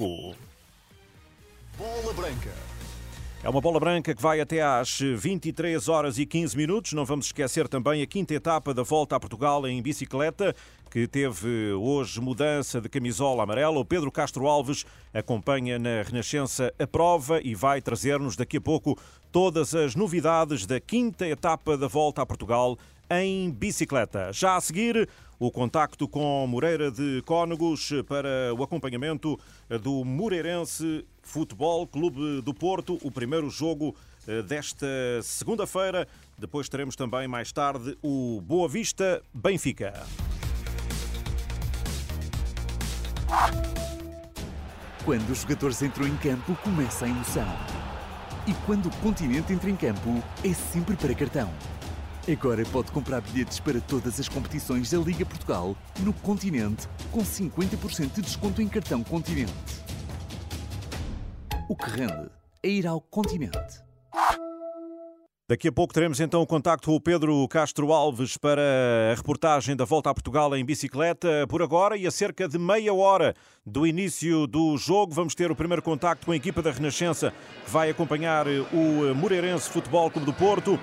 5. Bola Branca. É uma bola branca que vai até às 23 horas e 15 minutos. Não vamos esquecer também a quinta etapa da volta a Portugal em bicicleta, que teve hoje mudança de camisola amarela. O Pedro Castro Alves acompanha na Renascença a prova e vai trazer-nos daqui a pouco todas as novidades da quinta etapa da volta a Portugal em bicicleta. Já a seguir, o contacto com Moreira de Cónegos para o acompanhamento do Moreirense Futebol Clube do Porto, o primeiro jogo eh, desta segunda-feira. Depois teremos também mais tarde o Boa Vista Benfica. Quando os jogadores entram em campo, começa a emoção. E quando o continente entra em campo, é sempre para cartão. Agora pode comprar bilhetes para todas as competições da Liga Portugal no Continente com 50% de desconto em cartão Continente. O que rende é ir ao Continente. Daqui a pouco teremos então o contacto com o Pedro Castro Alves para a reportagem da Volta a Portugal em bicicleta. Por agora e a cerca de meia hora do início do jogo, vamos ter o primeiro contacto com a equipa da Renascença que vai acompanhar o Moreirense Futebol Clube do Porto.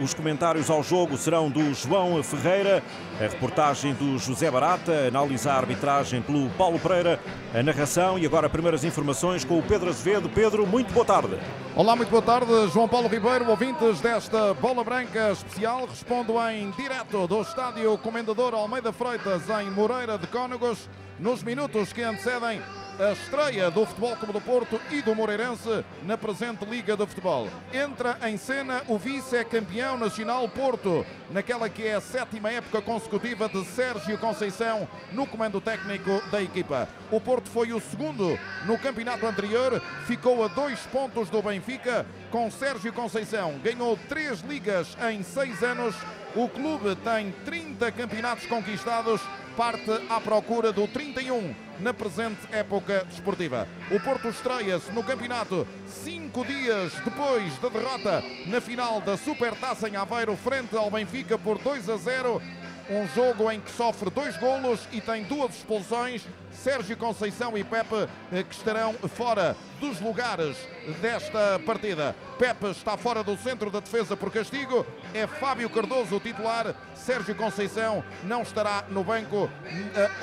Os comentários ao jogo serão do João Ferreira, a reportagem do José Barata, análise à arbitragem pelo Paulo Pereira, a narração e agora primeiras informações com o Pedro Azevedo. Pedro, muito boa tarde. Olá, muito boa tarde. João Paulo Ribeiro, ouvintes desta Bola Branca especial. Respondo em direto do estádio Comendador Almeida Freitas, em Moreira de Cónegos, nos minutos que antecedem a estreia do Futebol Clube do Porto e do Moreirense na presente Liga de Futebol. Entra em cena o vice-campeão nacional Porto, naquela que é a sétima época consecutiva de Sérgio Conceição no comando técnico da equipa. O Porto foi o segundo no campeonato anterior, ficou a dois pontos do Benfica, com Sérgio Conceição. Ganhou três ligas em seis anos. O clube tem 30 campeonatos conquistados, parte à procura do 31 na presente época desportiva. O Porto estreia-se no campeonato cinco dias depois da derrota na final da Supertaça em Aveiro frente ao Benfica por 2 a 0. Um jogo em que sofre dois golos e tem duas expulsões. Sérgio Conceição e Pepe eh, que estarão fora dos lugares desta partida. Pepe está fora do centro da defesa por castigo. É Fábio Cardoso o titular. Sérgio Conceição não estará no banco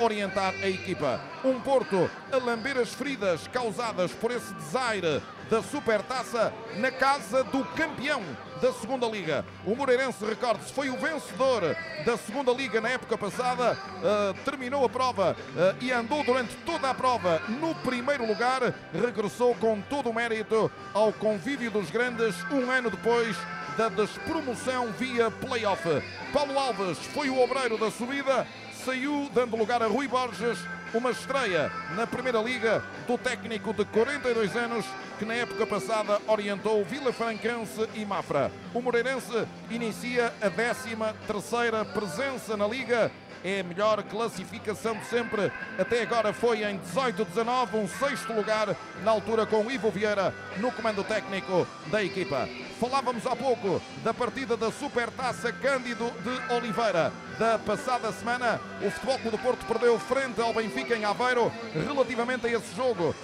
a orientar a equipa. Um Porto a lamber as feridas causadas por esse desaire da Supertaça na casa do campeão da Segunda Liga. O Moreirense, recorde-se, foi o vencedor da Segunda Liga na época passada, uh, terminou a prova uh, e andou durante toda a prova no primeiro lugar, regressou com todo o mérito ao convívio dos grandes um ano depois da despromoção via playoff. Paulo Alves foi o obreiro da subida, saiu dando lugar a Rui Borges, uma estreia na Primeira Liga do técnico de 42 anos que na época passada orientou Vila Francanse e Mafra. O Moreirense inicia a 13 terceira presença na Liga é a melhor classificação de sempre. Até agora foi em 18-19, um sexto lugar, na altura com Ivo Vieira no comando técnico da equipa. Falávamos há pouco da partida da Supertaça Cândido de Oliveira. Da passada semana, o Futebol Clube do Porto perdeu frente ao Benfica em Aveiro relativamente a esse jogo.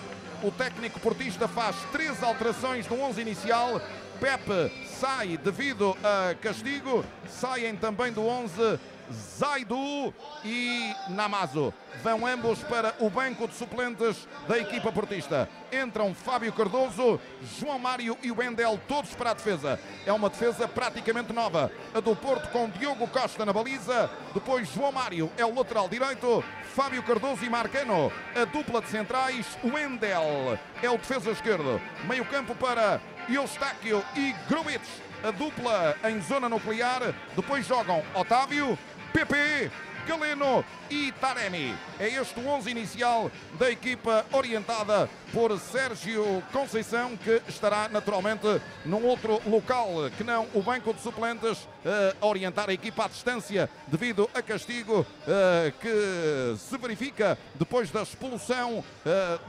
O técnico portista faz três alterações no 11 inicial. Pepe sai devido a castigo. Saem também do 11 Zaidu e Namazo. Vão ambos para o banco de suplentes da equipa portista. Entram Fábio Cardoso, João Mário e Wendel, todos para a defesa. É uma defesa praticamente nova. A do Porto com Diogo Costa na baliza. Depois João Mário é o lateral direito. Fábio Cardoso e Marcano. A dupla de centrais. Wendel é o defesa esquerdo. Meio campo para Eustáquio e Gruitch a dupla em zona nuclear. Depois jogam Otávio, PP, Galeno e Taremi. É este o 11 inicial da equipa orientada por Sérgio Conceição, que estará naturalmente num outro local que não o banco de suplentes, a orientar a equipa à distância devido a castigo que se verifica depois da expulsão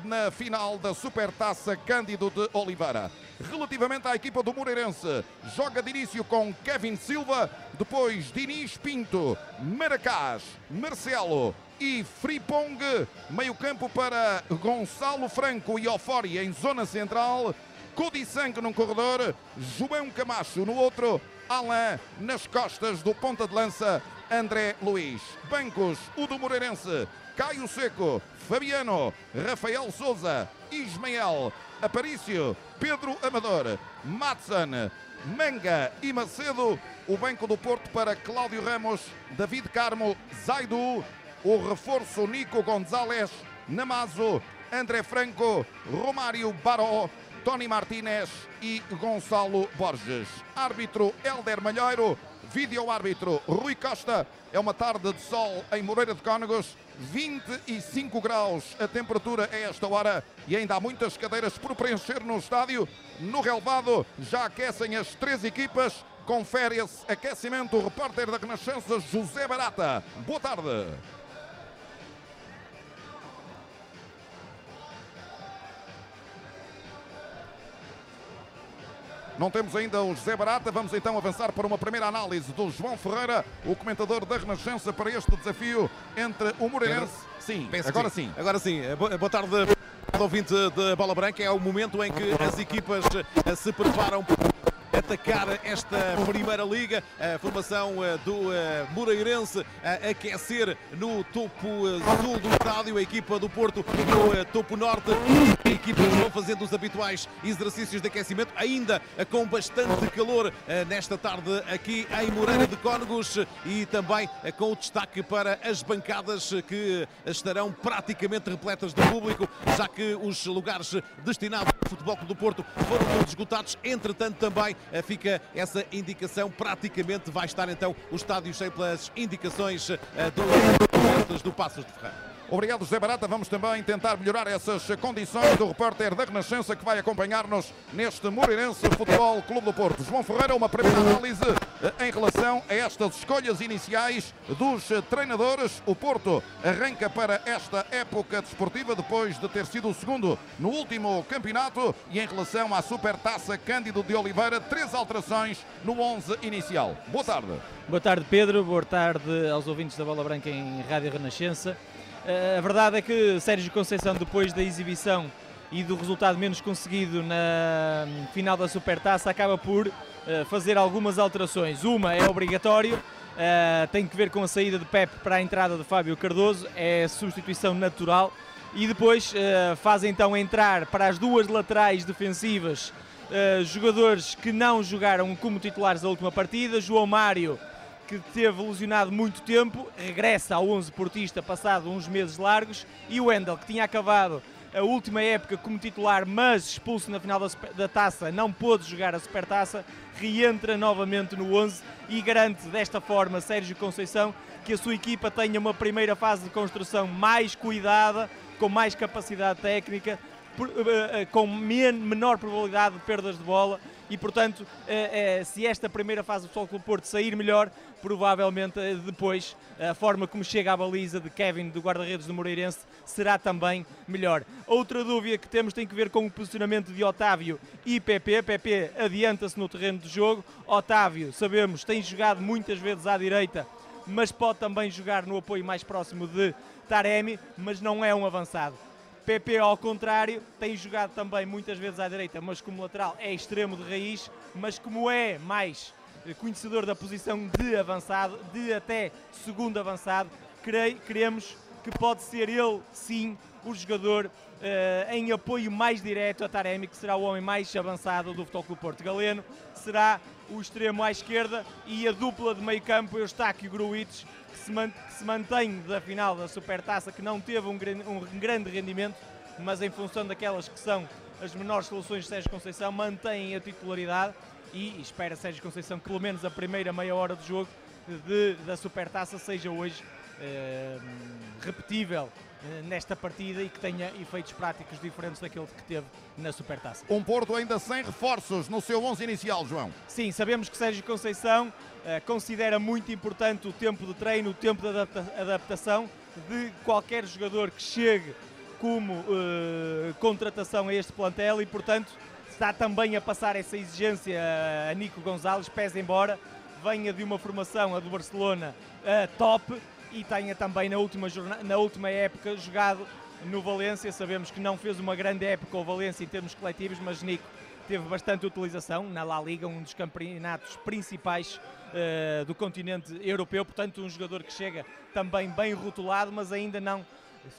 na final da Supertaça Cândido de Oliveira. Relativamente à equipa do Moreirense, joga de início com Kevin Silva, depois Diniz Pinto, Maracás, Marcelo, e Fripong. Meio campo para Gonçalo Franco e Ofori em zona central. Codissanque num corredor, João Camacho no outro, Alain nas costas do ponta de lança, André Luiz. Bancos, o do Moreirense, Caio Seco, Fabiano, Rafael Souza, Ismael, Aparício, Pedro Amador, Matson, Manga e Macedo. O banco do Porto para Cláudio Ramos, David Carmo, Zaidu, o reforço Nico Gonzalez, Namazo, André Franco, Romário Baró, Tony Martinez e Gonçalo Borges. Árbitro Helder Malheiro, vídeo árbitro Rui Costa. É uma tarde de sol em Moreira de Cónegos, 25 graus a temperatura a esta hora e ainda há muitas cadeiras por preencher no estádio. No relevado já aquecem as três equipas. Confere esse aquecimento o repórter da Renascença José Barata. Boa tarde. Não temos ainda o José Barata. Vamos então avançar para uma primeira análise do João Ferreira, o comentador da Renascença, para este desafio entre o Moreirense. Sim, agora sim. Agora sim. Boa boa tarde, ouvinte de Bola Branca. É o momento em que as equipas eh, se preparam para atacar esta Primeira Liga. A formação eh, do eh, Moreirense a aquecer no topo eh, sul do estádio. A equipa do Porto no eh, topo norte. Equipas vão fazendo os habituais exercícios de aquecimento, ainda eh, com bastante calor eh, nesta tarde aqui em Moreira de Cónegos e também eh, com o destaque para as bancadas eh, que estarão praticamente repletas de público, já que os lugares destinados ao Futebol do Porto foram todos esgotados. Entretanto, também eh, fica essa indicação, praticamente vai estar então o estádio cheio pelas indicações eh, do, do Passos de Ferreira. Obrigado, José Barata. Vamos também tentar melhorar essas condições do repórter da Renascença que vai acompanhar-nos neste Moreirense Futebol Clube do Porto. João Ferreira, uma primeira análise eh, em relação a estas escolhas iniciais dos treinadores. O Porto arranca para esta época desportiva depois de ter sido o segundo no último campeonato e em relação à Supertaça Cândido de Oliveira, três alterações no 11 inicial. Boa tarde. Boa tarde, Pedro. Boa tarde aos ouvintes da Bola Branca em Rádio Renascença. Eh, A verdade é que Sérgio Conceição, depois da exibição e do resultado menos conseguido na hum, final da Supertaça, acaba por eh, fazer algumas alterações. Uma é obrigatório, eh, tem que ver com a saída de Pep para a entrada de Fábio Cardoso, é substituição natural. E depois faz então entrar para as duas laterais defensivas jogadores que não jogaram como titulares a última partida. João Mário, que teve lesionado muito tempo, regressa ao 11 portista passado uns meses largos, e o Wendel, que tinha acabado a última época como titular, mas expulso na final da, da taça, não pôde jogar a supertaça, reentra novamente no 11 e garante desta forma Sérgio Conceição que a sua equipa tenha uma primeira fase de construção mais cuidada, com mais capacidade técnica, eh, eh, com men- menor probabilidade de perdas de bola e, portanto, eh, eh, se esta primeira fase do Futebol Clube Porto sair melhor, provavelmente eh, depois a forma como chega à baliza de Kevin, do guarda-redes do Moreirense, será também melhor. Outra dúvida que temos tem que ver com o posicionamento de Otávio e PP. PP adianta-se no terreno de jogo. Otávio, sabemos, tem jogado muitas vezes à direita, mas pode também jogar no apoio mais próximo de Taremi, mas não é um avançado. PP, ao contrário, tem jogado também muitas vezes à direita, mas como lateral é extremo de raiz, mas como é mais eh, conhecedor da posição de avançado, de até segundo avançado, creio, queremos que pode ser ele, sim, o jogador eh, em apoio mais direto a Taremi, que será o homem mais avançado do Futebol Clube Porto Galeno, será o extremo à esquerda e a dupla de meio campo, Eustáquio Gruites, que se, man- que se mantém da final da Supertaça, que não teve um, um grande rendimento, mas em função daquelas que são as menores soluções de Sérgio Conceição, mantém a titularidade e espera Sérgio Conceição que pelo menos a primeira meia hora de jogo de- da Supertaça seja hoje eh, repetível nesta partida e que tenha efeitos práticos diferentes daquele que teve na Supertaça. Um Porto ainda sem reforços no seu 11 inicial, João. Sim, sabemos que Sérgio Conceição eh, considera muito importante o tempo de treino, o tempo de adapta- adaptação de qualquer jogador que chegue como eh, contratação a este plantel e, portanto, está também a passar essa exigência a Nico Gonzalez, pese embora venha de uma formação, a do Barcelona, eh, top e tenha também na última, na última época jogado no Valência. Sabemos que não fez uma grande época o Valência em termos coletivos, mas Nico teve bastante utilização na La Liga, um dos campeonatos principais uh, do continente europeu. Portanto, um jogador que chega também bem rotulado, mas ainda não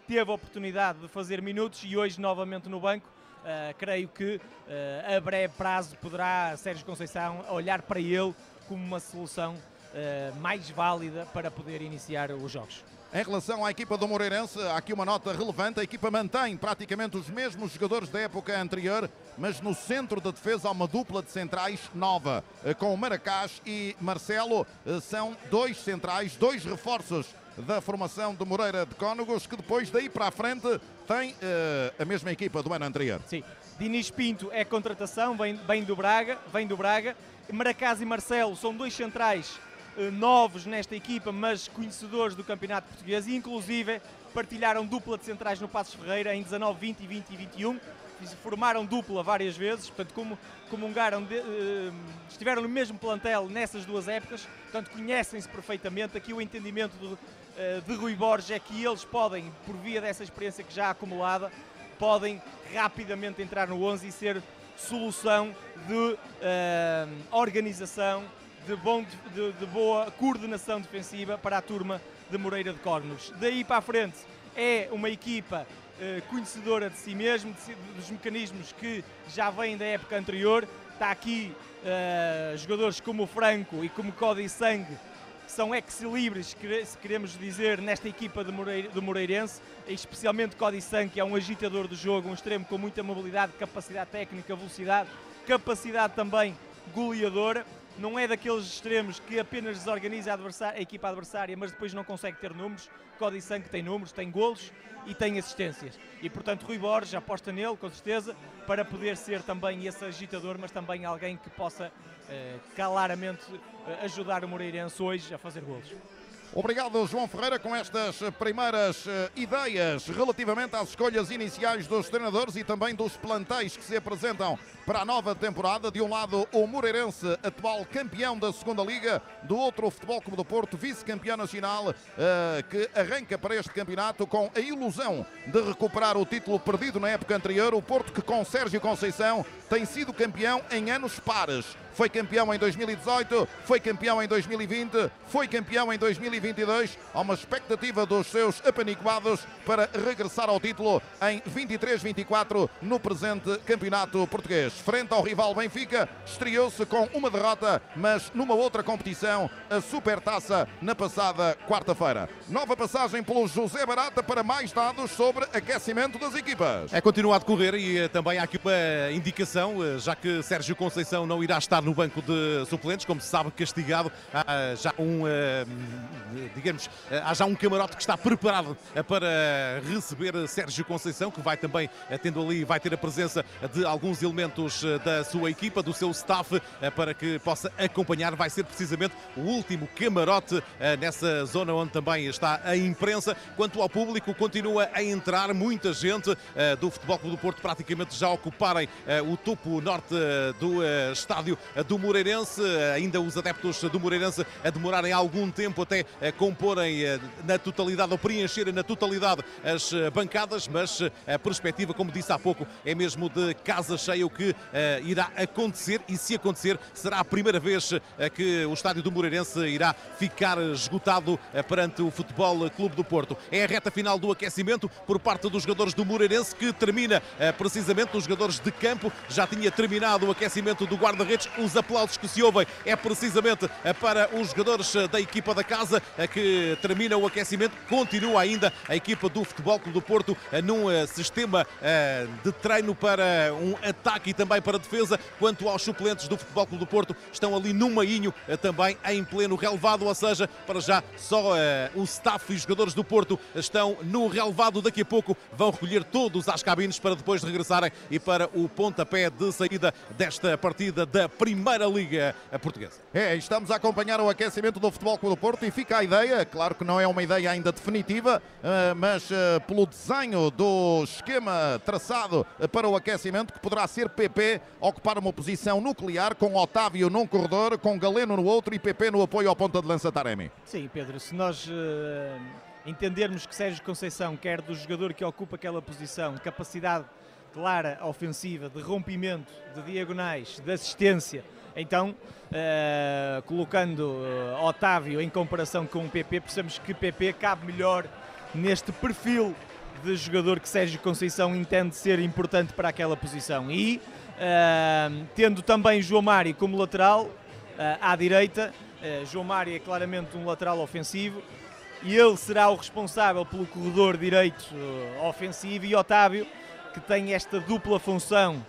teve a oportunidade de fazer minutos e hoje novamente no banco. Uh, creio que uh, a breve prazo poderá Sérgio Conceição olhar para ele como uma solução uh, mais válida para poder iniciar os jogos. Em relação à equipa do Moreirense, há aqui uma nota relevante. A equipa mantém praticamente os mesmos jogadores da época anterior, mas no centro da defesa há uma dupla de centrais nova, com Maracás e Marcelo. São dois centrais, dois reforços da formação de Moreira de Cónegos, que depois daí para a frente tem uh, a mesma equipa do ano anterior. Sim, Dinis Pinto é contratação, vem, vem do Braga, vem do Braga. Maracás e Marcelo são dois centrais novos nesta equipa, mas conhecedores do campeonato português e inclusive partilharam dupla de centrais no Passos Ferreira em 19, 20 e 20 e 21 formaram dupla várias vezes, portanto como, comungaram, de, uh, estiveram no mesmo plantel nessas duas épocas, portanto conhecem-se perfeitamente. Aqui o entendimento uh, de Rui Borges é que eles podem, por via dessa experiência que já acumulada, podem rapidamente entrar no 11 e ser solução de uh, organização, de, bom, de, de, boa coordenação defensiva para a turma de Moreira de Córregos. Daí para a frente é uma equipa uh, conhecedora de si mesmo, de, dos mecanismos que já vêm da época anterior. Está aqui uh, jogadores como o Franco e como Cody Sangue, que são ex-libres, se queremos dizer, nesta equipa do, Moreira, do Moreirense, especialmente Cody Sangue, que é um agitador do jogo, um extremo com muita mobilidade, capacidade técnica, velocidade, capacidade também goleadora não é daqueles extremos que apenas desorganiza a, a, equipa adversária, mas depois não consegue ter números. Cody Sangue tem números, tem golos e tem assistências. E portanto Rui Borges aposta nele, com certeza, para poder ser também esse agitador, mas também alguém que possa eh, claramente eh, ajudar o Moreirense hoje a fazer golos. Obrigado, João Ferreira, com estas primeiras uh, ideias relativamente às escolhas iniciais dos treinadores e também dos plantéis que se apresentam para a nova temporada. De um lado, o Moreirense, atual campeão da segunda Liga, do outro, o Futebol Clube do Porto, vice-campeão nacional, uh, que arranca para este campeonato com a ilusão de recuperar o título perdido na época anterior. O Porto, que com Sérgio Conceição tem sido campeão em anos pares foi campeão em 2018, foi campeão em 2020, foi campeão em 2022. Há uma expectativa dos seus apanicoados para regressar ao título em 23-24 no presente campeonato português. Frente ao rival Benfica, estreou-se com uma derrota, mas numa outra competição, a Supertaça, na passada quarta-feira. Nova passagem pelo José Barata para mais dados sobre aquecimento das equipas. É continuar a decorrer e eh, também há aqui uma indicação, eh, já que Sérgio Conceição não irá estar no banco de suplentes, como se sabe, castigado. Há já um, eh, digamos, eh, há já um camarote que está preparado eh, para receber Sérgio Conceição, que vai também tendo ali, vai ter a presença de alguns elementos da sua equipa, do seu staff, para que possa acompanhar. Vai ser precisamente o último camarote nessa zona onde também está a imprensa. Quanto ao público, continua a entrar muita gente do Futebol Clube do Porto, praticamente já ocuparem o topo norte do estádio do Moreirense, ainda os adeptos do Moreirense a demorarem algum tempo até a comporem eh, na totalidade ou preencherem na totalidade as eh, bancadas, mas eh, a perspectiva, como disse há pouco, é mesmo de casa cheia o que irá acontecer e se acontecer será a primeira vez que o estádio do Moreirense irá ficar esgotado perante o Futebol Clube do Porto. É a reta final do aquecimento por parte dos jogadores do Moreirense que termina precisamente os jogadores de campo. Já tinha terminado o aquecimento do guarda-redes, os aplausos que se ouvem é precisamente eh, para os jogadores eh, da equipa da casa eh, que termina o aquecimento. Continua ainda a equipa do Futebol Clube do Porto num sistema de treino para um ataque e também para defesa. Quanto aos suplentes do Futebol Clube do Porto, estão ali no mainho também em pleno relevado, ou seja, para já só o staff e os jogadores do Porto estão no relevado. Daqui a pouco vão recolher todos às cabines para depois regressarem e para o pontapé de saída desta partida da primeira Primeira Liga Portuguesa. É, estamos a acompanhar o aquecimento do Futebol Clube do Porto e fica a ideia, claro que não é uma ideia ainda definitiva, eh, mas eh, pelo desenho do esquema traçado eh, para o aquecimento, que poderá ser PP ocupar uma posição nuclear com Otávio num corredor, com Galeno no outro e PP no apoio ao ponta de lança Taremi. Sim, Pedro, se nós entendermos que Sérgio Conceição quer do jogador que ocupa aquela posição capacidade clara ofensiva, de rompimento, de diagonais, de assistência, então, uh, colocando uh, Otávio em comparação com o PP, percebemos que PP cabe melhor neste perfil de jogador que Sérgio Conceição entende ser importante para aquela posição. E uh, tendo também João Mário como lateral à direita, João Mário é claramente um lateral ofensivo e ele será o responsável pelo corredor direito ofensivo e Otávio que tem esta dupla função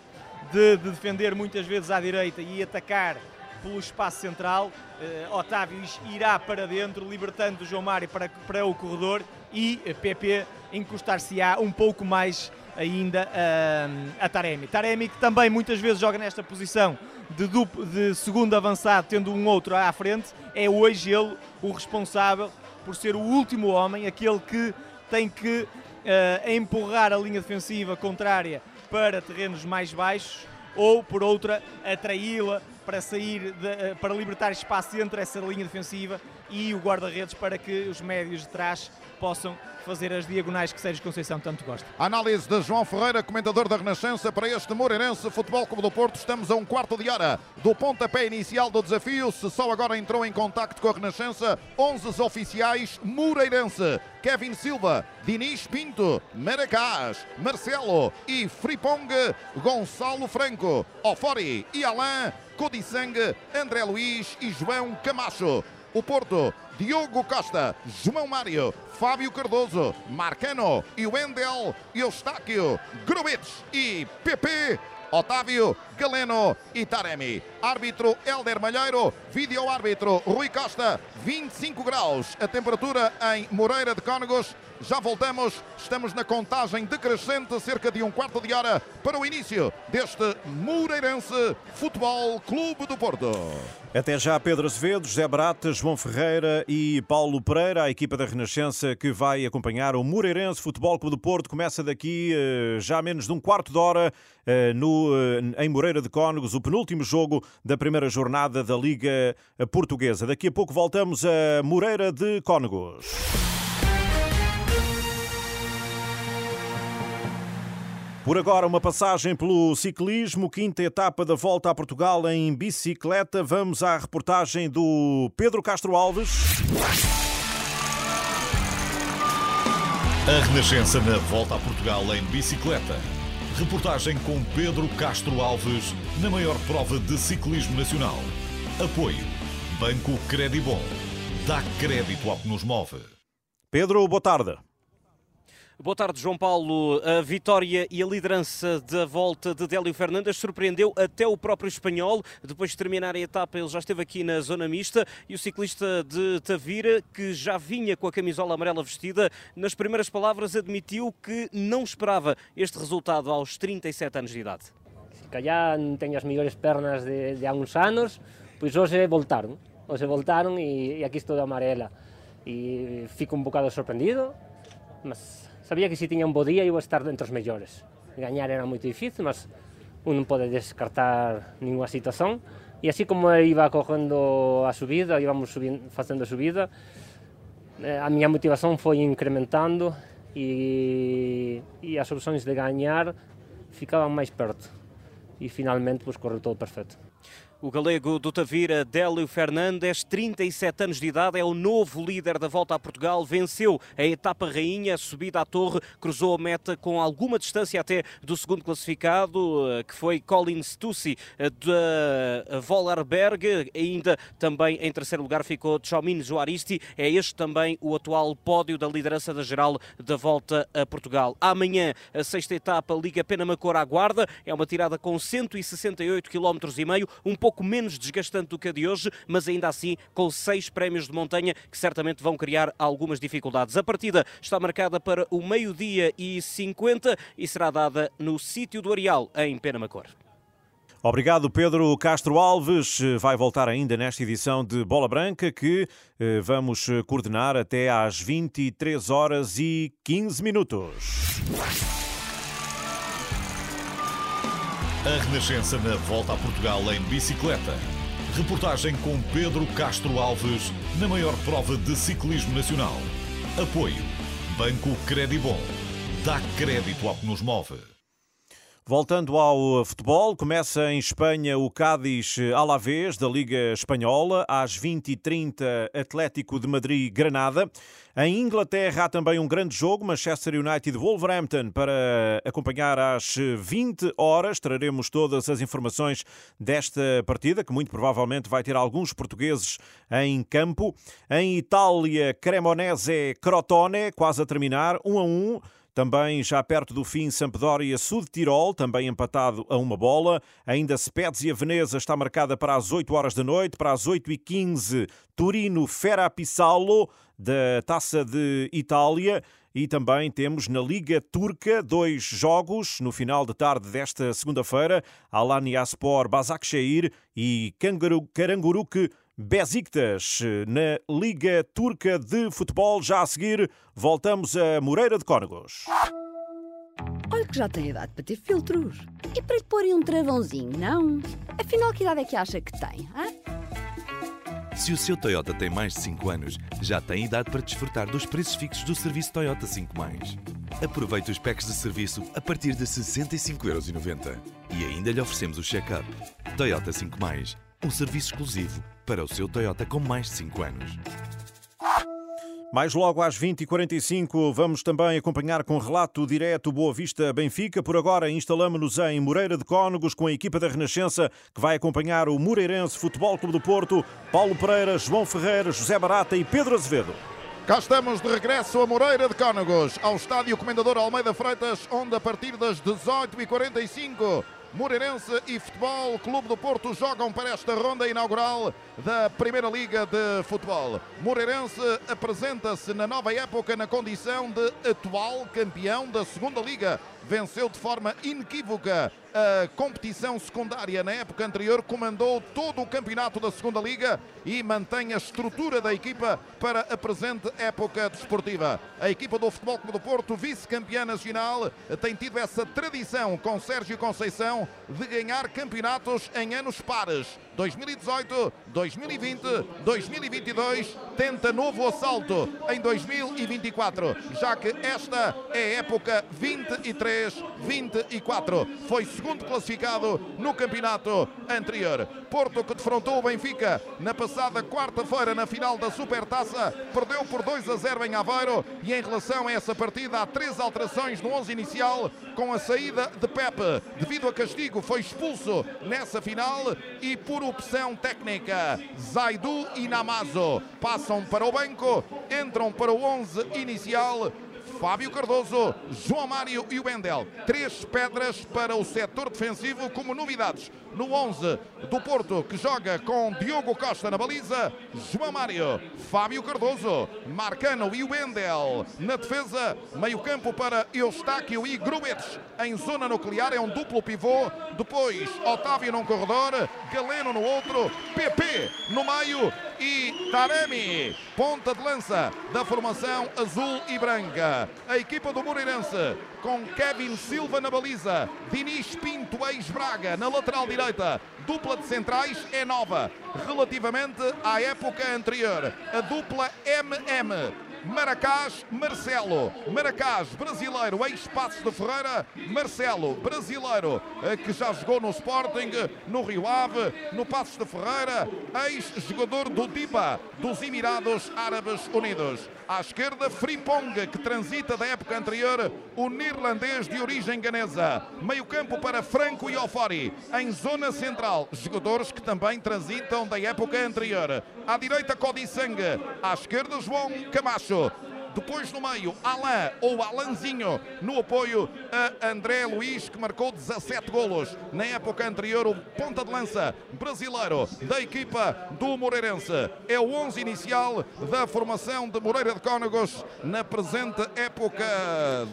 de, de, defender muitas vezes à direita e atacar pelo espaço central. Uh, Otávio irá para dentro, libertando o João Mário para, para o corredor e PP encostar-se-á um pouco mais ainda uh, a Taremi. Taremi que também muitas vezes joga nesta posição de, duplo, de segundo avançado, tendo um outro à frente, é hoje ele o responsável por ser o último homem, aquele que tem que uh, empurrar a linha defensiva contrária para terrenos mais baixos ou, por outra, atraí-la para sair, de, eh, para libertar espaço entre essa linha defensiva e o guarda-redes para que os médios de trás possam fazer as diagonais que Sérgio Conceição tanto gosta. Análise de João Ferreira, comentador da Renascença, para este Moreirense Futebol Clube do Porto. Estamos a um quarto de hora do pontapé inicial do desafio. Se só agora entrou em contacto com a Renascença, 11 oficiais Moreirense. Kevin Silva, Dinis Pinto, Maracás, Marcelo e Fripong, Gonçalo Franco, Ofori e Alain, Codissang, André Luiz e João Camacho. O Porto Diogo Costa, João Mário, Fábio Cardoso, Marcano e Wendel, Eustáquio, Grubitz e PP, Otávio, Galeno e Taremi. Árbitro Helder Malheiro, vídeo árbitro Rui Costa, 25 graus. A temperatura em Moreira de Cónegos. Já voltamos, estamos na contagem decrescente, cerca de um quarto de hora para o início deste Moreirense Futebol Clube do Porto. Até já Pedro Azevedo, José Barata, João Ferreira e Paulo Pereira, a equipa da Renascença que vai acompanhar o Moreirense Futebol Clube do Porto. Começa daqui eh, já menos de um quarto de hora eh, no, eh, em Moreira de Cónegos, o penúltimo jogo da primeira jornada da Liga Portuguesa. Daqui a pouco voltamos a Moreira de Cónegos. Por agora, uma passagem pelo ciclismo, quinta etapa da volta a Portugal em bicicleta. Vamos à reportagem do Pedro Castro Alves. A Renascença na volta a Portugal em bicicleta. Reportagem com Pedro Castro Alves na maior prova de ciclismo nacional. Apoio Banco Credibon. Dá crédito ao que nos move. Pedro, boa tarde. Boa tarde, João Paulo. A vitória e a liderança da volta de Délio Fernandes surpreendeu até o próprio espanhol. Depois de terminar a etapa, ele já esteve aqui na zona mista e o ciclista de Tavira, que já vinha com a camisola amarela vestida, nas primeiras palavras admitiu que não esperava este resultado aos 37 anos de idade. Se calhar não tenho as melhores pernas de, de há uns anos, pois hoje voltaram. Hoje voltaram e, e aqui estou de amarela. E fico um bocado surpreendido, mas Sabía que se tiña un bo día iba a estar entre os mellores. Gañar era moito difícil, mas un non pode descartar ninguna situación. E así como iba cogendo a subida, íbamos subindo, facendo a subida, eh, a miña motivación foi incrementando e, e as opções de gañar ficaban máis perto. E finalmente, pois, correu todo perfeito. O galego do Tavira, Délio Fernandes, 37 anos de idade, é o novo líder da volta a Portugal. Venceu a etapa rainha, subida à torre, cruzou a meta com alguma distância até do segundo classificado, eh, que foi Colin Stussi eh, da Vollerberg. Ainda também em terceiro lugar ficou Tchaumin Juaristi. É este também o atual pódio da liderança da geral da volta a Portugal. Amanhã, a sexta etapa, Liga Penamacor à Guarda. É uma tirada com 168 km e meio, um pouco menos desgastante do que a de hoje, mas ainda assim com seis prémios de montanha que certamente vão criar algumas dificuldades. A partida está marcada para o meio-dia e 50 e será dada no sítio do Areal, em Penamacor. Obrigado, Pedro Castro Alves. Vai voltar ainda nesta edição de Bola Branca que eh, vamos coordenar até às 23 horas e 15 minutos. A Renascença na volta a Portugal em bicicleta. Reportagem com Pedro Castro Alves na maior prova de ciclismo nacional. Apoio Banco Credibon. Dá crédito ao que nos move. Voltando ao futebol, começa em Espanha o Cádiz Alavés da Liga Espanhola, às 20h30 Atlético de Madrid-Granada. Em Inglaterra há também um grande jogo, Manchester United-Wolverhampton, para acompanhar às 20 horas. Traremos todas as informações desta partida, que muito provavelmente vai ter alguns portugueses em campo. Em Itália, Cremonese-Crotone, quase a terminar, 1 a 1. Também já perto do fim, Sampdoria Sud Tirol, também empatado a uma bola. Ainda Spezia Veneza está marcada para as 8 horas da noite. Para as 8 e 15 Turino Ferra Pisalo, da Taça de Itália. E também temos na Liga Turca dois jogos no final de tarde desta segunda-feira. Alanya-Spor Başakşehir e Karanguruk Besiktas na Liga Turca de Futebol. Já a seguir, voltamos a Moreira de Cónegos. Olha que já tem idade para ter filtros. E para lhe porem um travãozinho, não? Afinal, que idade é que acha que tem? Hein? Se o seu Toyota tem mais de 5 anos, já tem idade para desfrutar dos preços fixos do serviço Toyota 5+. Aproveite os packs de serviço a partir de 65,90€ e ainda lhe oferecemos o check-up. Toyota 5+, um serviço exclusivo para o seu Toyota com mais de 5 anos. Mais logo às 20h45 vamos também acompanhar com relato direto Boa Vista Benfica. Por agora instalamos-nos em Moreira de Cónegos com a equipa da Renascença que vai acompanhar o Moreirense Futebol Clube do Porto, Paulo Pereira, João Ferreira, José Barata e Pedro Azevedo. Cá estamos de regresso a Moreira de Cónegos, ao estádio Comendador Almeida Freitas, onde a partir das 18h45 Moreirense e Futebol Clube do Porto jogam para esta ronda inaugural da Primeira Liga de Futebol. Moreirense apresenta-se na nova época na condição de atual campeão da Segunda Liga. Venceu de forma inequívoca a competição secundária na época anterior, comandou todo o campeonato da Segunda Liga e mantém a estrutura da equipa para a presente época desportiva. A equipa do Futebol Clube do Porto, vice-campeã nacional, tem tido essa tradição com Sérgio Conceição de ganhar campeonatos em anos pares. 2018, 2020, 2022, tenta novo assalto em 2024, já que esta é a época 23-24. Foi segundo classificado no campeonato anterior. Porto que defrontou o Benfica na passada quarta-feira na final da Supertaça, perdeu por 2 a 0 em Aveiro e em relação a essa partida há três alterações no 11 inicial com a saída de Pepe. Devido a castigo foi expulso nessa final e por opção técnica. Zaidu e Namazo passam para o banco, entram para o 11 inicial. Fábio Cardoso, João Mário e o Wendel. Três pedras para o setor defensivo como novidades. No 11 do Porto, que joga com Diogo Costa na baliza, João Mário, Fábio Cardoso, Marcano e Wendel. Na defesa, meio campo para Eustáquio e Grubetes. Em zona nuclear é um duplo pivô. Depois, Otávio num corredor, Galeno no outro, PP no meio e Taremi, ponta de lança da formação azul e branca. A equipa do Moreirense com Kevin Silva na baliza, Diniz Pinto ex-Braga na lateral direita. Dupla de centrais é nova relativamente à época anterior. A dupla MM Maracás, Marcelo. Maracás, brasileiro, ex-Passos de Ferreira. Marcelo, brasileiro, que já jogou no Sporting, no Rio Ave, no Passos de Ferreira. Ex-jogador do DIBA, dos Emirados Árabes Unidos. À esquerda, Frimpong, que transita da época anterior, o neerlandês de origem ganesa. Meio campo para Franco e Ofori. Em zona central, jogadores que também transitam da época anterior. À direita, Codissang. À esquerda, João Camacho. Depois no meio, Alain ou Alanzinho no apoio a André Luiz, que marcou 17 golos. Na época anterior, o ponta de lança brasileiro da equipa do Moreirense. É o 11 inicial da formação de Moreira de Cónegos na presente época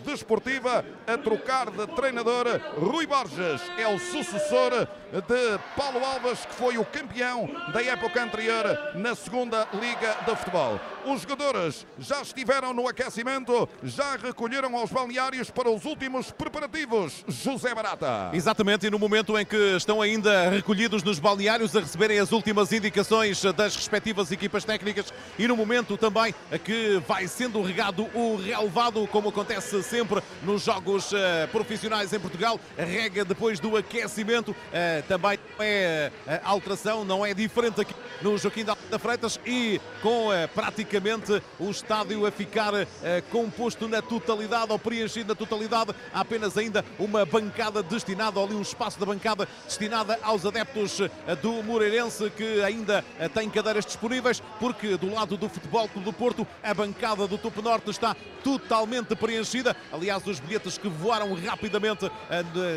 desportiva. A trocar de treinador, Rui Borges é o sucessor de Paulo Alves, que foi o campeão da época anterior na segunda Liga de Futebol. Os jogadores já estiveram no aquecimento, já recolheram aos balneários para os últimos preparativos. José Barata. Exatamente, e no momento em que estão ainda recolhidos nos balneários a receberem as últimas indicações das respectivas equipas técnicas e no momento também que vai sendo regado o relevado, como acontece sempre nos jogos uh, profissionais em Portugal, rega depois do aquecimento, também é uh, alteração, não é diferente aqui no Joaquim da Freitas e com praticamente o estádio a ficar composto na totalidade ou preenchido na totalidade, há apenas ainda uma bancada destinada, ali um espaço da bancada destinada aos adeptos do Moreirense que ainda tem cadeiras disponíveis, porque do lado do Futebol Clube do Porto a bancada do Topo Norte está totalmente preenchida. Aliás, os bilhetes que voaram rapidamente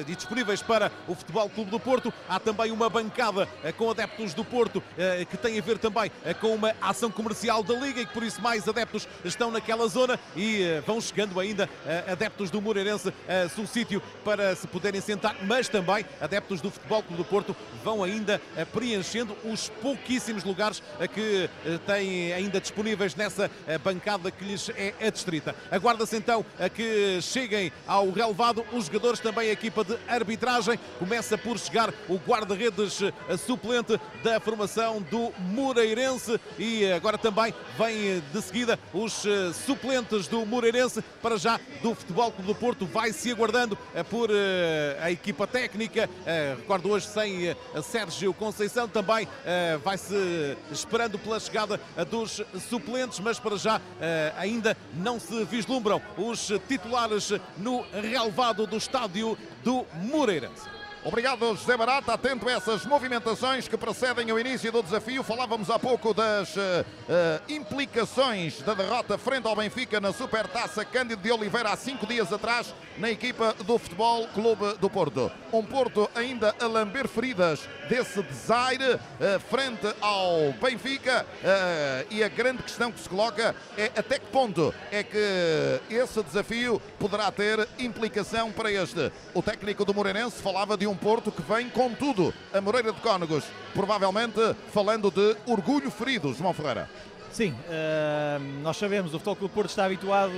e disponíveis para o Futebol Clube do Porto. Há também uma bancada com adeptos do Porto que tem a ver também com uma ação comercial da Liga e que por isso mais adeptos estão naquela zona e vão chegando ainda adeptos do Moreirense a seu sítio para se poderem sentar, mas também adeptos do Futebol Clube do Porto vão ainda preenchendo os pouquíssimos lugares que têm ainda disponíveis nessa bancada que lhes é adstrita. Aguarda-se então a que cheguem ao relevado os jogadores, também a equipa de arbitragem. Começa por chegar o guarda-redes suplente da formação do Moreirense e agora também vem de seguida os suplentes do Moreirense para já do Futebol Clube do Porto. Vai se aguardando por a equipa técnica. Recordo hoje sem Sérgio Conceição também vai-se esperando pela chegada dos suplentes, mas para já ainda não se vislumbram os titulares no relevado do estádio do Moreirense. Obrigado, José Barata. Atento a essas movimentações que precedem o início do desafio. Falávamos há pouco das uh, uh, implicações da derrota frente ao Benfica na Supertaça Cândido de Oliveira há cinco dias atrás na equipa do Futebol Clube do Porto. Um Porto ainda a lamber feridas desse desaire uh, frente ao Benfica e a grande questão que se coloca é até que ponto é que esse desafio poderá ter implicação para este. O técnico do Moreirense falava de um Porto que vem com tudo a Moreira de Cónegos, provavelmente falando de orgulho ferido, João Ferreira. Sim, uh, nós sabemos, o Futebol Clube Porto está habituado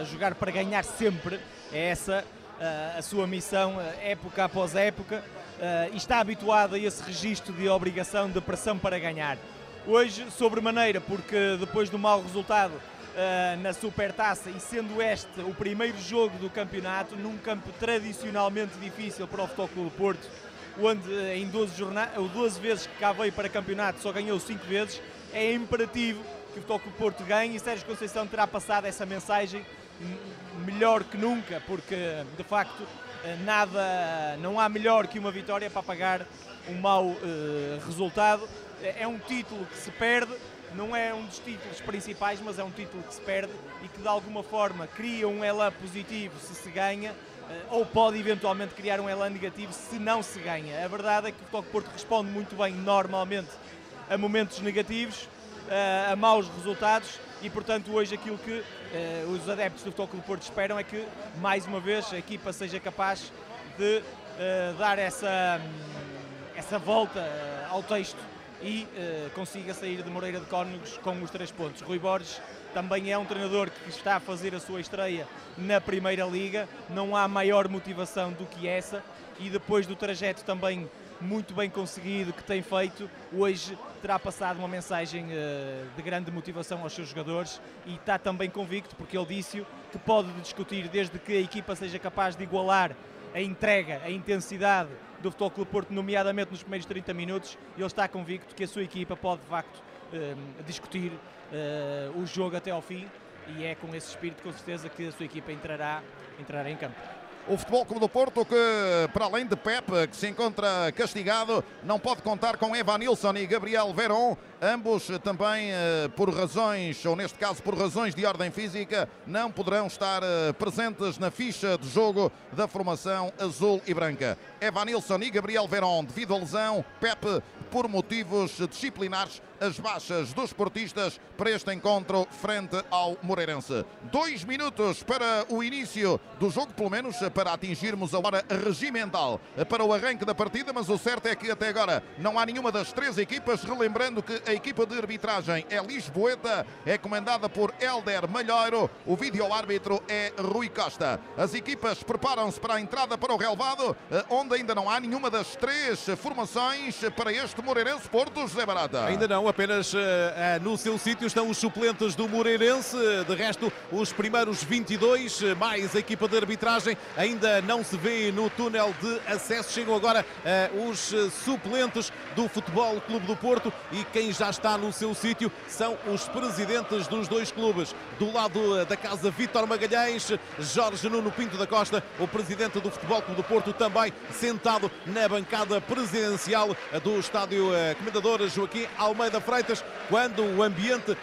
a jogar para ganhar sempre, é essa uh, a sua missão, época após época, uh, e está habituado a esse registro de obrigação, de pressão para ganhar. Hoje, sobremaneira, porque depois do mau resultado Uh, na Supertaça e sendo este o primeiro jogo do campeonato num campo tradicionalmente difícil para o Futebol Clube Porto, onde em 12, jornada, 12 vezes que cá veio para campeonato só ganhou 5 vezes, é imperativo que o Futebol Clube Porto ganhe e Sérgio Conceição terá passado essa mensagem melhor que nunca, porque de facto nada, não há melhor que uma vitória para pagar um mau uh, resultado. É um título que se perde, não é um dos títulos principais, mas é um título que se perde e que de alguma forma cria um elan positivo se se ganha, ou pode eventualmente criar um elan negativo se não se ganha. A verdade é que o Futebol Porto responde muito bem normalmente a momentos negativos, a maus resultados e portanto hoje aquilo que os adeptos do Futebol Clube Porto esperam é que mais uma vez a equipa seja capaz de dar essa, essa volta ao texto e uh, consiga sair de Moreira de Cónegos com os três pontos. Rui Borges também é um treinador que está a fazer a sua estreia na Primeira Liga, não há maior motivação do que essa e depois do trajeto também muito bem conseguido que tem feito, hoje terá passado uma mensagem uh, de grande motivação aos seus jogadores e está também convicto, porque ele disse que pode discutir desde que a equipa seja capaz de igualar a entrega, a intensidade do Futebol Clube Porto, nomeadamente nos primeiros 30 minutos, ele está convicto que a sua equipa pode de facto uh, discutir uh, o jogo até ao fim e é com esse espírito com certeza que a sua equipa entrará, entrará em campo. O Futebol Clube do Porto que, para além de Pepe, que se encontra castigado, não pode contar com Evanilson e Gabriel Veron, ambos também eh, por razões, ou neste caso por razões de ordem física, não poderão estar eh, presentes na ficha de jogo da formação azul e branca. Evanilson e Gabriel Veron devido à lesão, Pepe por motivos disciplinares as baixas dos esportistas para este encontro frente ao Moreirense. Dois minutos para o início do jogo, pelo menos para atingirmos a hora regimental para o arranque da partida, mas o certo é que até agora não há nenhuma das três equipas, relembrando que a equipa de arbitragem é Lisboeta, é comandada por Helder Malheiro, o vídeo-árbitro é Rui Costa. As equipas preparam-se para a entrada para o relevado, onde ainda não há nenhuma das três formações para este Moreirense Porto, José Barata. Ainda não, apenas uh, uh, no seu sítio estão os suplentes do Moreirense, de resto os primeiros 22, mais a equipa de arbitragem, ainda não se vê no túnel de acesso, chegam agora uh, os suplentes do Futebol Clube do Porto e quem já está no seu sítio são os presidentes dos dois clubes. Do lado da casa Vítor Magalhães, Jorge Nuno Pinto da Costa, o presidente do Futebol Clube do Porto, também sentado na bancada presidencial do estádio Comendador Joaquim Almeida Freitas, quando o ambiente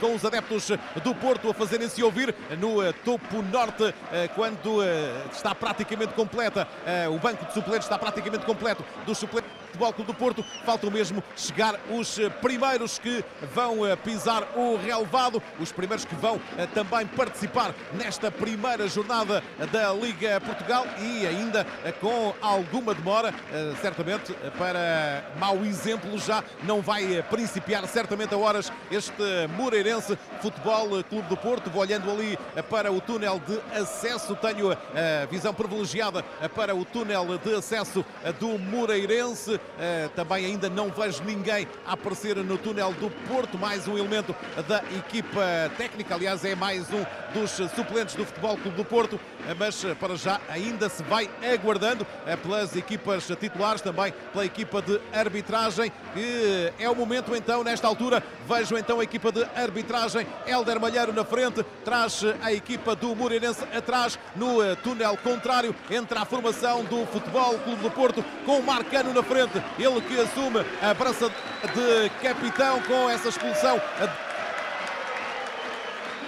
com os adeptos do Porto a fazerem-se ouvir no eh, topo norte, eh, quando eh, está praticamente completa, o banco de suplentes está praticamente completo dos suplentes. Futebol Clube do Porto. Faltam mesmo chegar os primeiros que vão pisar o relevado, os primeiros que vão também participar nesta primeira jornada da Liga Portugal e ainda com alguma demora, certamente para mau exemplo já não vai principiar certamente a horas este Moreirense Futebol Clube do Porto. Vou olhando ali para o túnel de acesso, tenho a visão privilegiada para o túnel de acesso do Moreirense. Eh, também ainda não vejo ninguém a aparecer no túnel do Porto, mais um elemento da equipa técnica, aliás é mais um dos suplentes do Futebol Clube do Porto, eh, mas eh, para já ainda se vai aguardando pelas equipas titulares, também pela equipa de arbitragem, é o momento então, nesta altura, vejo então a equipa de arbitragem, Helder Malheiro na frente, traz a equipa do Moreirense atrás, no túnel contrário, entre a formação do Futebol Clube do Porto, com o Marcano na frente, ele que assume a braça de capitão com essa expulsão.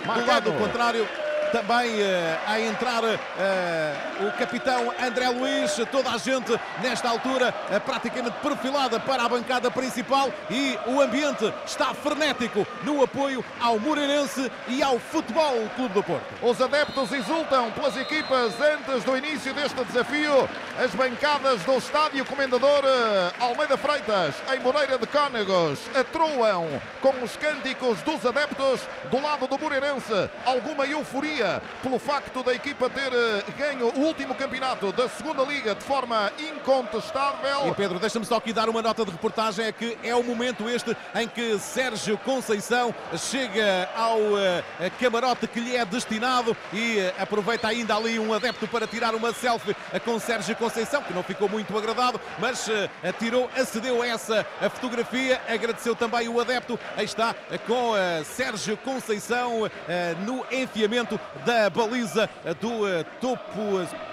Do lado contrário, também uh, a entrar uh, o capitão André Luiz, toda a gente nesta altura uh, praticamente perfilada para a bancada principal e o ambiente está frenético no apoio ao Moreirense e ao Futebol Clube do Porto. Os adeptos exultam pelas equipas antes do início deste desafio. As bancadas do estádio Comendador Almeida Freitas, em Moreira de Cónegos, atroam com os cânticos dos adeptos do lado do Moreirense. Alguma euforia pelo facto da equipa ter eh, ganho o último campeonato da segunda Liga de forma incontestável. E Pedro, deixa-me só aqui dar uma nota de reportagem, é que é o momento este em que Sérgio Conceição chega ao uh, camarote que lhe é destinado e uh, aproveita ainda ali um adepto para tirar uma selfie com Sérgio Conceição, que não ficou muito agradado, mas tirou, acedeu a essa fotografia, agradeceu também o adepto, aí está com Sérgio Conceição no enfiamento da baliza do eh, topo.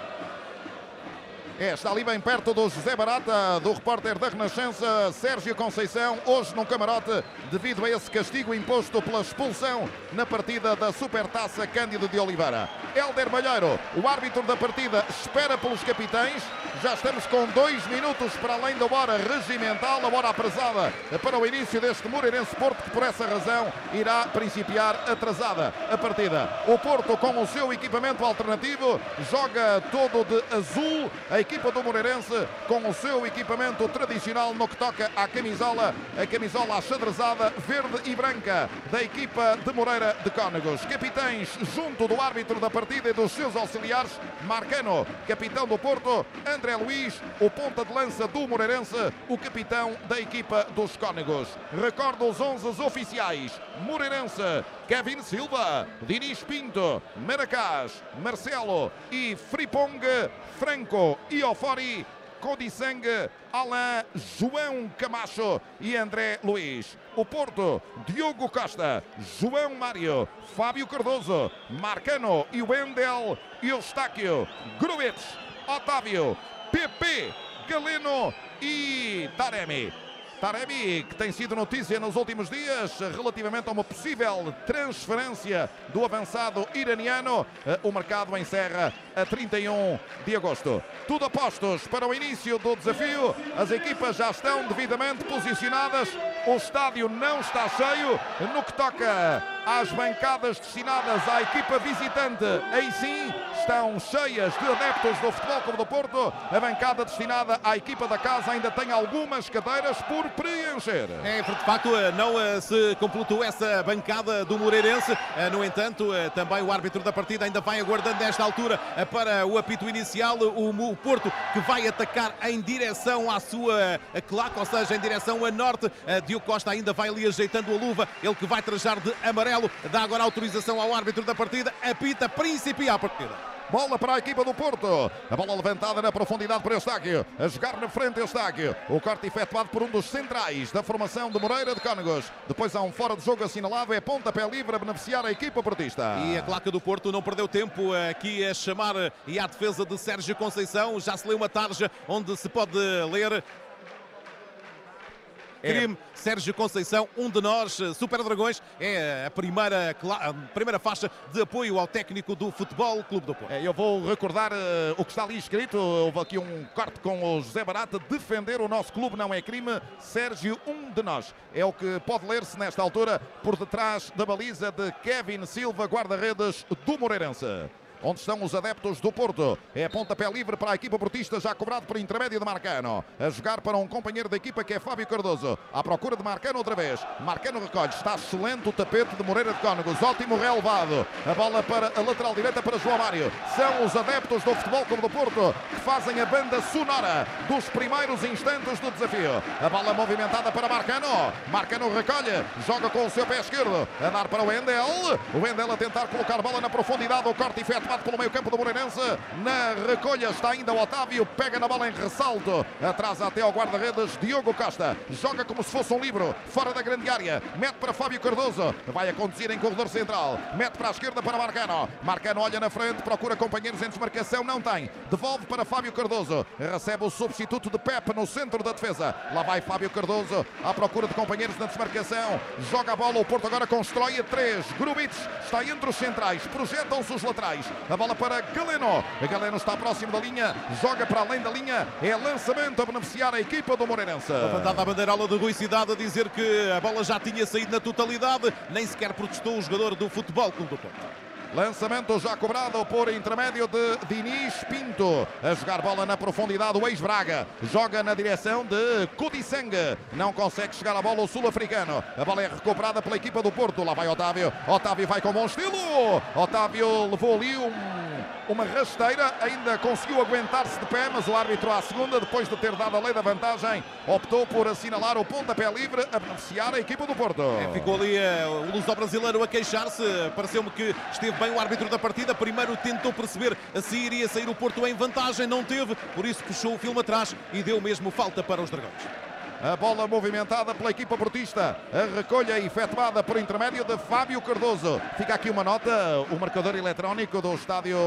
É, está ali bem perto do José Barata, do repórter da Renascença, Sérgio Conceição, hoje num camarote, devido a esse castigo imposto pela expulsão na partida da Supertaça Cândido de Oliveira. Helder Malheiro, o árbitro da partida, espera pelos capitães. Já estamos com dois minutos para além da hora regimental, a hora atrasada para o início deste Moreirense Porto, que por essa razão irá principiar atrasada a partida. O Porto, com o seu equipamento alternativo, joga todo de azul. A equipa do Moreirense com o seu equipamento tradicional no que toca à camisola, a camisola achadrezada verde e branca da equipa de Moreira de Cónegos. Capitães junto do árbitro da partida e dos seus auxiliares, Marcano, capitão do Porto, André Luiz, o ponta de lança do Moreirense, o capitão da equipa dos Cónegos. Recordo os 11 oficiais. Moreirense, Kevin Silva, Diniz Pinto, Maracás, Marcelo e Fripong, Franco e Iofori Codissang, Alain, João Camacho e André Luiz. O Porto, Diogo Costa, João Mário, Fábio Cardoso, Marcano e Wendel, Eustáquio, Gruitch, Otávio, PP, Galeno e Taremi. Taremi, que tem sido notícia nos últimos dias relativamente a uma possível transferência do avançado iraniano. Eh, o mercado encerra a 31 de agosto. Tudo apostos para o início do desafio. As equipas já estão devidamente posicionadas. O estádio não está cheio. No que toca às bancadas destinadas à equipa visitante, aí sim estão cheias de adeptos do Futebol Clube do Porto. A bancada destinada à equipa da casa ainda tem algumas cadeiras por preencher. É, de facto, eh, não eh, se completou essa bancada do Moreirense. Eh, no entanto, também o árbitro da partida ainda vai aguardando nesta altura para o apito inicial. O Porto que vai atacar em direção à sua claque, ou seja, em direção a norte. Diogo Costa ainda vai ali ajeitando a luva. Ele que vai trajar de amarelo. Dá agora autorização ao árbitro da partida. Apita, principia a partida. Bola para a equipa do Porto. A bola levantada na profundidade para Eustáquio. A jogar na frente Eustáquio. O corte efetuado por um dos centrais da formação de Moreira de Cónegos. Depois há um fora de jogo assinalado. É pontapé livre a beneficiar a equipa portista. E a claque do Porto não perdeu tempo aqui a chamar e à defesa de Sérgio Conceição. Já se lê uma tarja onde se pode ler é. Crime, Sérgio Conceição, um de nós, eh, Super Dragões, é a primeira, a primeira faixa de apoio ao técnico do Futebol Clube do Porto. É, eu vou recordar uh, o que está ali escrito, houve aqui um corte com o José Barata, defender o nosso clube não é crime, Sérgio, um de nós. É o que pode ler-se nesta altura por detrás da baliza de Kevin Silva, guarda-redes do Moreirense onde estão os adeptos do Porto. É pontapé livre para a equipa portista, já cobrado por intermédio de Marcano. A jogar para um companheiro da equipa que é Fábio Cardoso. À procura de Marcano outra vez. Marcano recolhe. Está excelente o tapete de Moreira de Cónegos. Ótimo relevado. A bola para a lateral direita para João Mário. São os adeptos do Futebol Clube do Porto que fazem a banda sonora dos primeiros instantes do desafio. A bola movimentada para Marcano. Marcano recolhe. Joga com o seu pé esquerdo. A dar para o Wendel. O Wendel a tentar colocar bola na profundidade. O corte efetuado remate pelo meio campo do Moreirense. Na recolha está ainda o Otávio, pega na bola em ressalto, atrás até ao guarda-redes Diogo Costa. Joga como se fosse um livro, fora da grande área, mete para Fábio Cardoso, vai a conduzir em corredor central, mete para a esquerda para Marcano. Marcano olha na frente, procura companheiros em desmarcação, não tem. Devolve para Fábio Cardoso, recebe o substituto de Pepe no centro da defesa. Lá vai Fábio Cardoso à procura de companheiros na desmarcação, joga a bola, o Porto agora constrói a três. Grubitz está entre os centrais, projetam-se os laterais. A bola para Galeno. Galeno está próximo da linha, joga para além da linha. É lançamento a beneficiar a equipa do Moreirense. Levantada a bandeirola de Rui Cidade a dizer que a bola já tinha saído na totalidade. Nem sequer protestou o jogador do Futebol Clube Porto. Lançamento já cobrado por intermédio de Diniz Pinto. A jogar bola na profundidade o ex-Braga. Joga na direção de Kudiseng. Não consegue chegar a bola o sul-africano. A bola é recuperada pela equipa do Porto. Lá vai Otávio. Otávio vai com bom estilo. Otávio levou ali um uma rasteira, ainda conseguiu aguentar-se de pé, mas o árbitro à segunda, depois de ter dado a lei da vantagem, optou por assinalar o pontapé livre a beneficiar a equipa do Porto. É, ficou ali uh, o luso brasileiro a queixar-se, pareceu-me que esteve bem o árbitro da partida, primeiro tentou perceber se iria sair o Porto em vantagem, não teve, por isso puxou o filme atrás e deu mesmo falta para os Dragões. A bola movimentada pela equipa portista. A recolha efetuada por intermédio de Fábio Cardoso. Fica aqui uma nota: o marcador eletrónico do estádio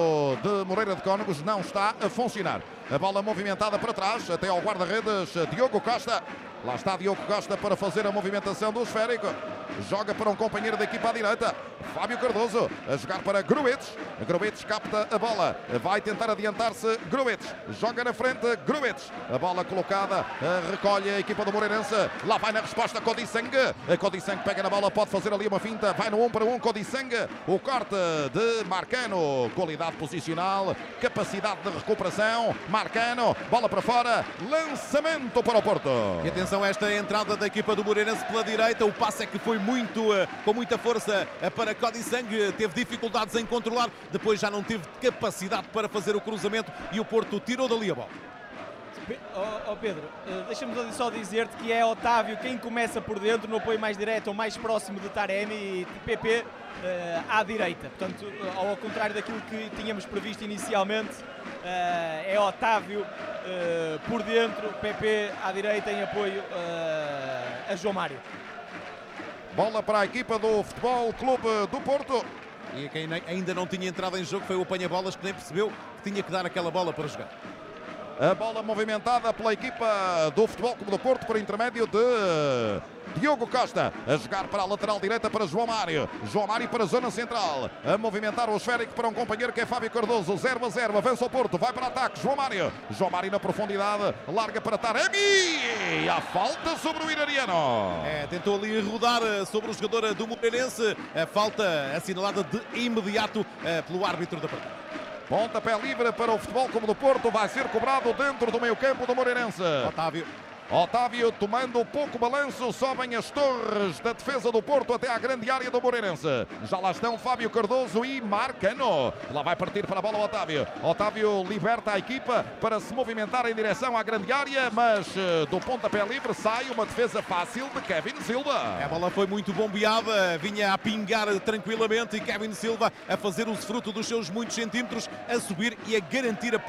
de Moreira de Cónegos não está a funcionar. A bola movimentada para trás, até ao guarda-redes Diogo Costa. Lá está Diogo Costa para fazer a movimentação do esférico. Joga para um companheiro da equipa à direita. Fábio Cardoso a jogar para Gruetes. Gruetes capta a bola. Vai tentar adiantar-se Gruetes. Joga na frente Gruetes. A bola colocada. Recolhe a equipa do Moreirense. Lá vai na resposta Codissang. Codissang pega na bola. Pode fazer ali uma finta. Vai no 1 um para 1 um, Codissang. O corte de Marcano. Qualidade posicional. Capacidade de recuperação. Marcano. Bola para fora. Lançamento para o Porto. E atenção a esta entrada da equipa do Moreirense pela direita. O passe é que foi muito, eh, com muita força eh, para Codissang. Teve dificuldades em controlar. Depois já não teve capacidade para fazer o cruzamento e o Porto tirou dali a bola. Oh, oh Pedro, uh, deixa-me só dizer-te que é Otávio quem começa por dentro, no apoio mais direto ou mais próximo de Taremi e PP uh, à direita. Portanto, uh, ao contrário daquilo que tínhamos previsto inicialmente, é Otávio por dentro, PP à direita em apoio a João Mário. Bola para a equipa do Futebol Clube do Porto. E quem ainda não tinha entrado em jogo foi o apanha-bolas que nem percebeu que tinha que dar aquela bola para jogar. A bola movimentada pela equipa do Futebol Clube do Porto por intermédio de Diogo Costa a jogar para a lateral direita para João Mário. João Mário para a zona central. A movimentar o esférico para um companheiro que é Fábio Cardoso. 0 a 0. Avança o Porto. Vai para ataque. João Mário. João Mário na profundidade. Larga para Taremi. A falta sobre o Irariano. É, tentou ali rodar eh, sobre o jogador do Moreirense. A falta assinalada de imediato eh, pelo árbitro da partida. Pontapé livre para o Futebol como do Porto. Vai ser cobrado dentro do meio campo do Moreirense. Otávio. Otávio tomando pouco balanço, sobem as torres da defesa do Porto até à grande área do Moreirense. Já lá estão Fábio Cardoso e Marcano. Lá vai partir para a bola Otávio. Otávio liberta a equipa para se movimentar em direção à grande área, mas eh, do pontapé livre sai uma defesa fácil de Kevin Silva. A bola foi muito bombeada, vinha a pingar tranquilamente e Kevin Silva a fazer o fruto dos seus muitos centímetros, a subir e a garantir a